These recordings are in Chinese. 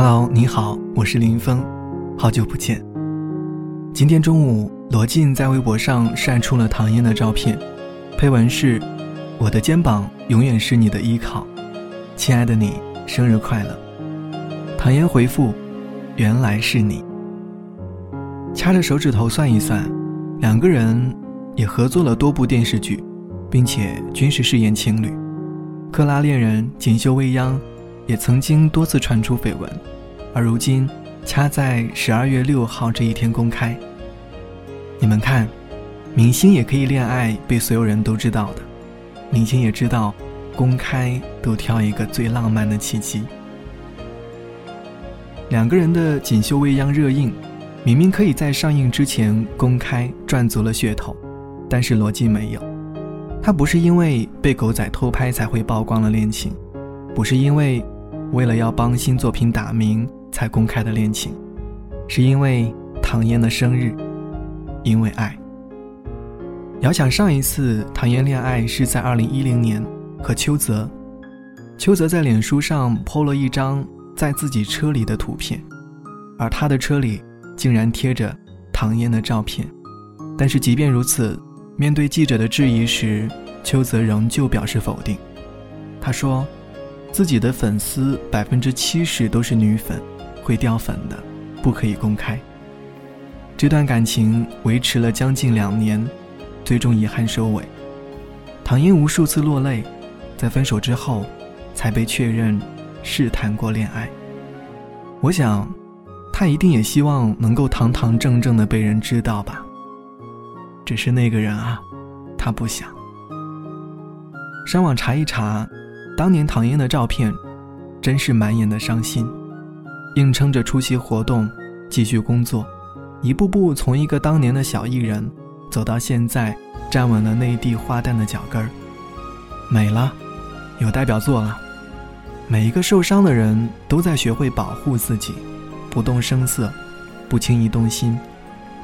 Hello，你好，我是林峰，好久不见。今天中午，罗晋在微博上晒出了唐嫣的照片，配文是：“我的肩膀永远是你的依靠，亲爱的你，生日快乐。”唐嫣回复：“原来是你。”掐着手指头算一算，两个人也合作了多部电视剧，并且均是饰演情侣。克拉恋人锦绣未央，也曾经多次传出绯闻，而如今掐在十二月六号这一天公开。你们看，明星也可以恋爱，被所有人都知道的。明星也知道，公开都挑一个最浪漫的契机。两个人的锦绣未央热映，明明可以在上映之前公开，赚足了噱头，但是罗辑没有。他不是因为被狗仔偷拍才会曝光了恋情，不是因为为了要帮新作品打名才公开的恋情，是因为唐嫣的生日，因为爱。遥想上一次唐嫣恋爱是在二零一零年和邱泽，邱泽在脸书上 PO 了一张在自己车里的图片，而他的车里竟然贴着唐嫣的照片，但是即便如此。面对记者的质疑时，邱泽仍旧表示否定。他说：“自己的粉丝百分之七十都是女粉，会掉粉的，不可以公开。”这段感情维持了将近两年，最终遗憾收尾。唐嫣无数次落泪，在分手之后，才被确认是谈过恋爱。我想，他一定也希望能够堂堂正正的被人知道吧。只是那个人啊，他不想。上网查一查，当年唐嫣的照片，真是满眼的伤心，硬撑着出席活动，继续工作，一步步从一个当年的小艺人，走到现在站稳了内地花旦的脚跟儿，美了，有代表作了。每一个受伤的人都在学会保护自己，不动声色，不轻易动心，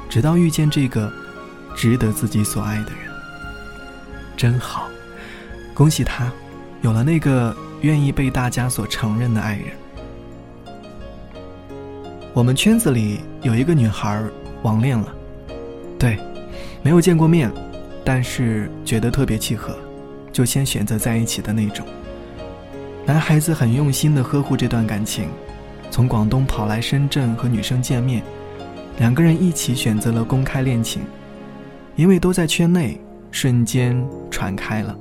直到遇见这个。值得自己所爱的人，真好，恭喜他，有了那个愿意被大家所承认的爱人。我们圈子里有一个女孩网恋了，对，没有见过面，但是觉得特别契合，就先选择在一起的那种。男孩子很用心的呵护这段感情，从广东跑来深圳和女生见面，两个人一起选择了公开恋情。因为都在圈内，瞬间传开了。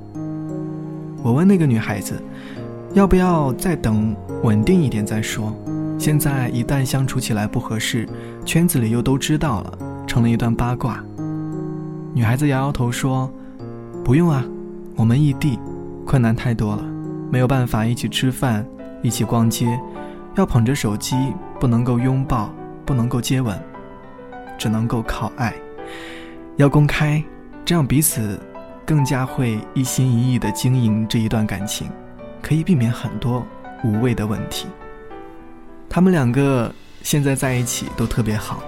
我问那个女孩子，要不要再等稳定一点再说？现在一旦相处起来不合适，圈子里又都知道了，成了一段八卦。女孩子摇摇头说：“不用啊，我们异地，困难太多了，没有办法一起吃饭，一起逛街，要捧着手机，不能够拥抱，不能够接吻，只能够靠爱。”要公开，这样彼此更加会一心一意地经营这一段感情，可以避免很多无谓的问题。他们两个现在在一起都特别好，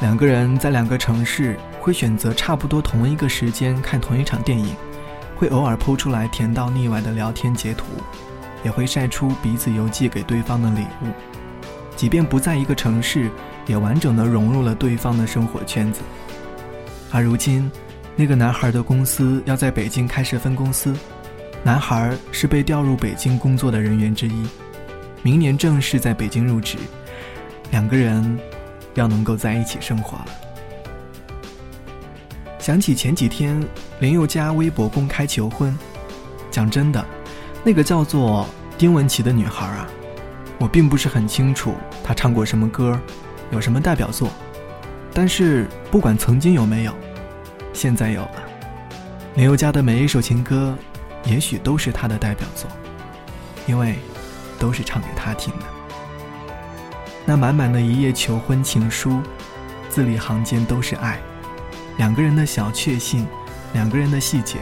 两个人在两个城市会选择差不多同一个时间看同一场电影，会偶尔剖出来甜到腻歪的聊天截图，也会晒出彼此邮寄给对方的礼物。即便不在一个城市，也完整地融入了对方的生活圈子。而如今，那个男孩的公司要在北京开设分公司，男孩是被调入北京工作的人员之一，明年正式在北京入职，两个人要能够在一起生活了。想起前几天林宥嘉微博公开求婚，讲真的，那个叫做丁文琪的女孩啊，我并不是很清楚她唱过什么歌，有什么代表作。但是不管曾经有没有，现在有了。林宥嘉的每一首情歌，也许都是他的代表作，因为都是唱给他听的。那满满的一页求婚情书，字里行间都是爱，两个人的小确幸，两个人的细节，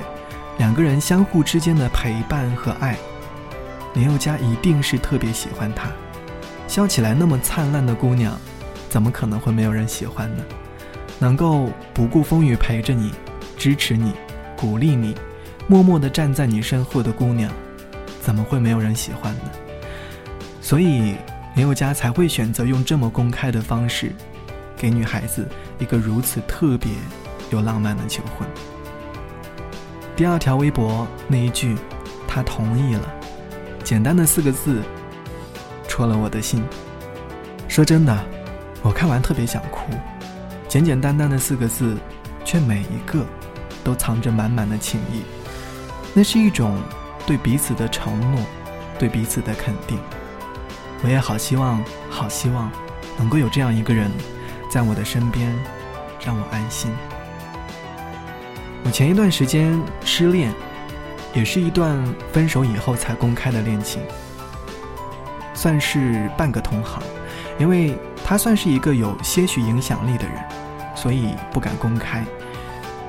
两个人相互之间的陪伴和爱。林宥嘉一定是特别喜欢她，笑起来那么灿烂的姑娘。怎么可能会没有人喜欢呢？能够不顾风雨陪着你、支持你、鼓励你、默默地站在你身后的姑娘，怎么会没有人喜欢呢？所以，林宥嘉才会选择用这么公开的方式，给女孩子一个如此特别又浪漫的求婚。第二条微博那一句“他同意了”，简单的四个字，戳了我的心。说真的，我看完特别想哭。简简单单的四个字，却每一个都藏着满满的情谊。那是一种对彼此的承诺，对彼此的肯定。我也好希望，好希望，能够有这样一个人，在我的身边，让我安心。我前一段时间失恋，也是一段分手以后才公开的恋情，算是半个同行，因为他算是一个有些许影响力的人，所以不敢公开，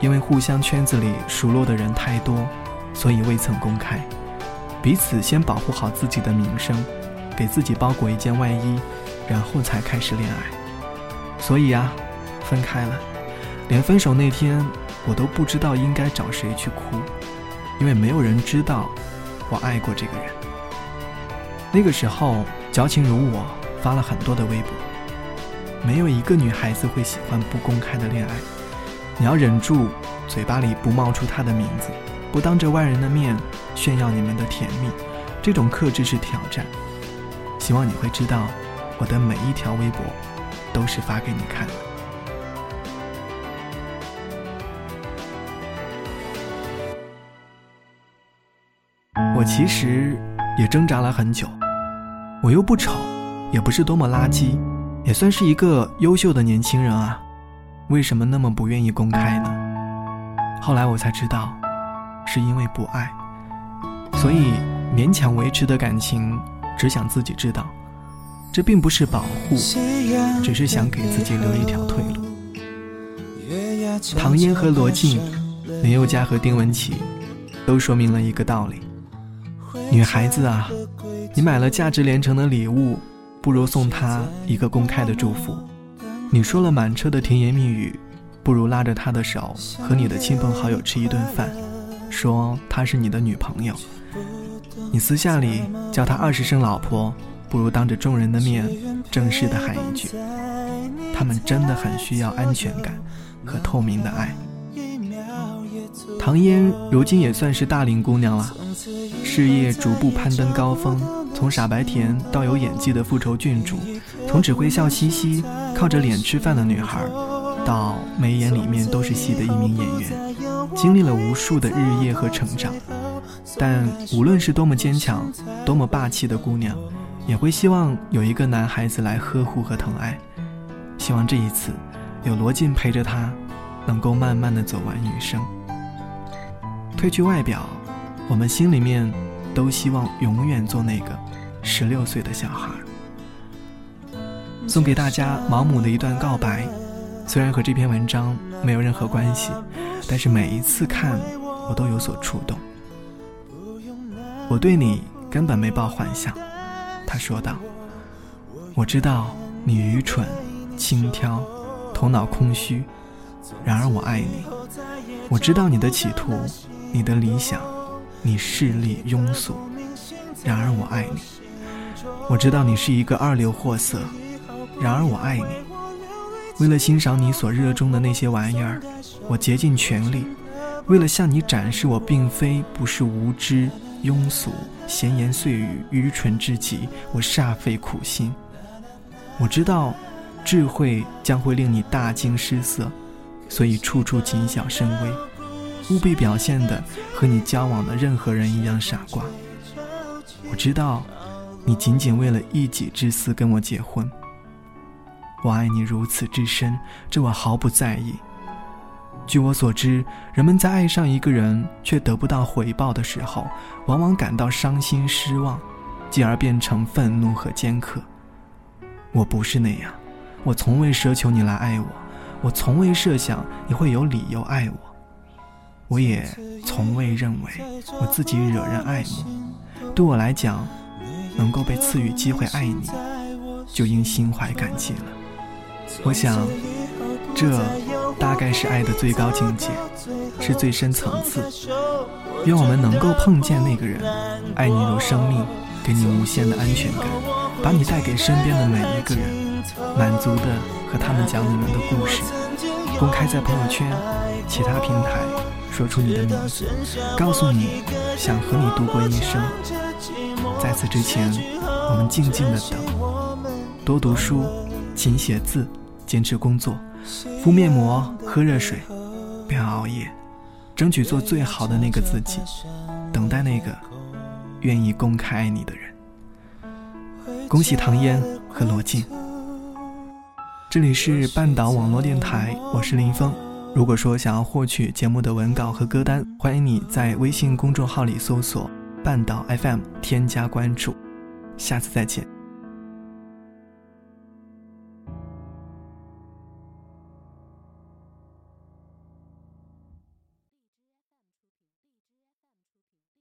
因为互相圈子里熟络的人太多，所以未曾公开，彼此先保护好自己的名声。给自己包裹一件外衣，然后才开始恋爱。所以啊，分开了，连分手那天我都不知道应该找谁去哭，因为没有人知道我爱过这个人。那个时候，矫情如我发了很多的微博，没有一个女孩子会喜欢不公开的恋爱。你要忍住嘴巴里不冒出他的名字，不当着外人的面炫耀你们的甜蜜，这种克制是挑战。希望你会知道，我的每一条微博都是发给你看的。我其实也挣扎了很久，我又不丑，也不是多么垃圾，也算是一个优秀的年轻人啊，为什么那么不愿意公开呢？后来我才知道，是因为不爱，所以勉强维持的感情。只想自己知道，这并不是保护，只是想给自己留一条退路。唐嫣和罗晋，林宥嘉和丁文琪，都说明了一个道理：女孩子啊，你买了价值连城的礼物，不如送他一个公开的祝福；你说了满车的甜言蜜语，不如拉着他的手和你的亲朋好友吃一顿饭，说她是你的女朋友。你私下里叫她二十声老婆，不如当着众人的面正式的喊一句。他们真的很需要安全感和透明的爱。唐嫣如今也算是大龄姑娘了，事业逐步攀登高峰，从傻白甜到有演技的复仇郡主，从只会笑嘻嘻、靠着脸吃饭的女孩，到眉眼里面都是戏的一名演员，经历了无数的日夜和成长。但无论是多么坚强、多么霸气的姑娘，也会希望有一个男孩子来呵护和疼爱。希望这一次，有罗晋陪着她，能够慢慢的走完余生。褪去外表，我们心里面都希望永远做那个十六岁的小孩。送给大家毛姆的一段告白，虽然和这篇文章没有任何关系，但是每一次看，我都有所触动。我对你根本没抱幻想，他说道。我知道你愚蠢、轻佻、头脑空虚，然而我爱你。我知道你的企图、你的理想、你势利庸俗，然而我爱你。我知道你是一个二流货色，然而我爱你。为了欣赏你所热衷的那些玩意儿，我竭尽全力；为了向你展示我并非不是无知。庸俗、闲言碎语、愚蠢至极，我煞费苦心。我知道，智慧将会令你大惊失色，所以处处谨小慎微，务必表现的和你交往的任何人一样傻瓜。我知道，你仅仅为了一己之私跟我结婚。我爱你如此之深，这我毫不在意。据我所知，人们在爱上一个人却得不到回报的时候，往往感到伤心失望，继而变成愤怒和尖刻。我不是那样，我从未奢求你来爱我，我从未设想你会有理由爱我，我也从未认为我自己惹人爱慕。对我来讲，能够被赐予机会爱你，就应心怀感激了。我想，这。大概是爱的最高境界，是最深层次。愿我们能够碰见那个人，爱你如生命，给你无限的安全感，把你带给身边的每一个人，满足的和他们讲你们的故事，公开在朋友圈、其他平台，说出你的名字，告诉你想和你度过一生。在此之前，我们静静的等，多读书，勤写字，坚持工作，敷面膜，喝热水，不要熬夜，争取做最好的那个自己，等待那个愿意公开爱你的人。恭喜唐嫣和罗晋。这里是半岛网络电台，我是林峰。如果说想要获取节目的文稿和歌单，欢迎你在微信公众号里搜索“半岛 FM”，添加关注。下次再见。